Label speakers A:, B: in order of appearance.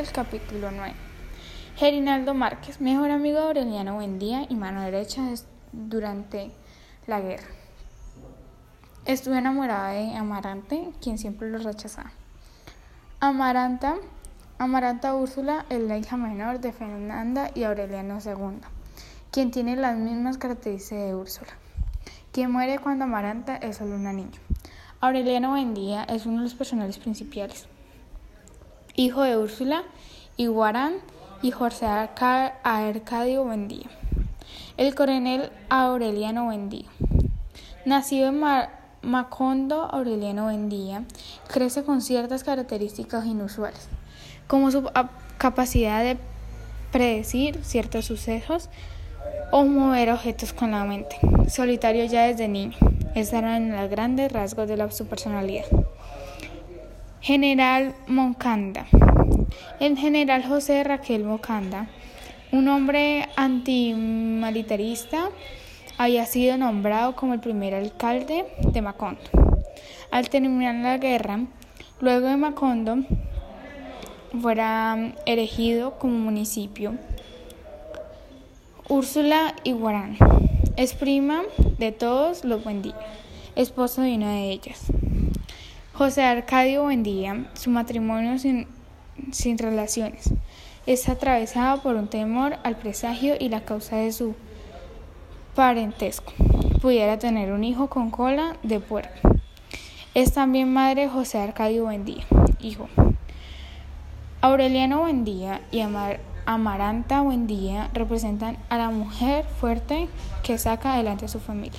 A: Márquez, capítulo 9. Gerinaldo Márquez, mejor amigo de Aureliano Buendía y mano derecha durante la guerra. Estuve enamorada de Amarante, quien siempre lo rechazaba. Amaranta, Amaranta Úrsula es la hija menor de Fernanda y Aureliano II, quien tiene las mismas características de Úrsula, quien muere cuando Amaranta es solo una niña. Aureliano Buendía es uno de los personajes principales, hijo de Úrsula y Guarán y José Arcadio Buendía. El coronel Aureliano Buendía. Nacido en Macondo, Aureliano Buendía crece con ciertas características inusuales, como su capacidad de predecir ciertos sucesos o mover objetos con la mente. Solitario ya desde niño. Estos eran los grandes rasgos de su personalidad. General Moncanda. El general José Raquel Moncanda, un hombre antimilitarista, había sido nombrado como el primer alcalde de Macondo. Al terminar la guerra, luego de Macondo fuera erigido como municipio, Úrsula Iguarán es prima de todos los Buendía, esposo de una de ellas. José Arcadio Buendía, su matrimonio sin, relaciones, es atravesado por un temor al presagio y la causa de su parentesco. Pudiera tener un hijo con cola de puerco. Es también madre de José Arcadio Buendía, hijo. Aureliano Buendía y Amaranta Buendía representan a la mujer fuerte que saca adelante a su familia.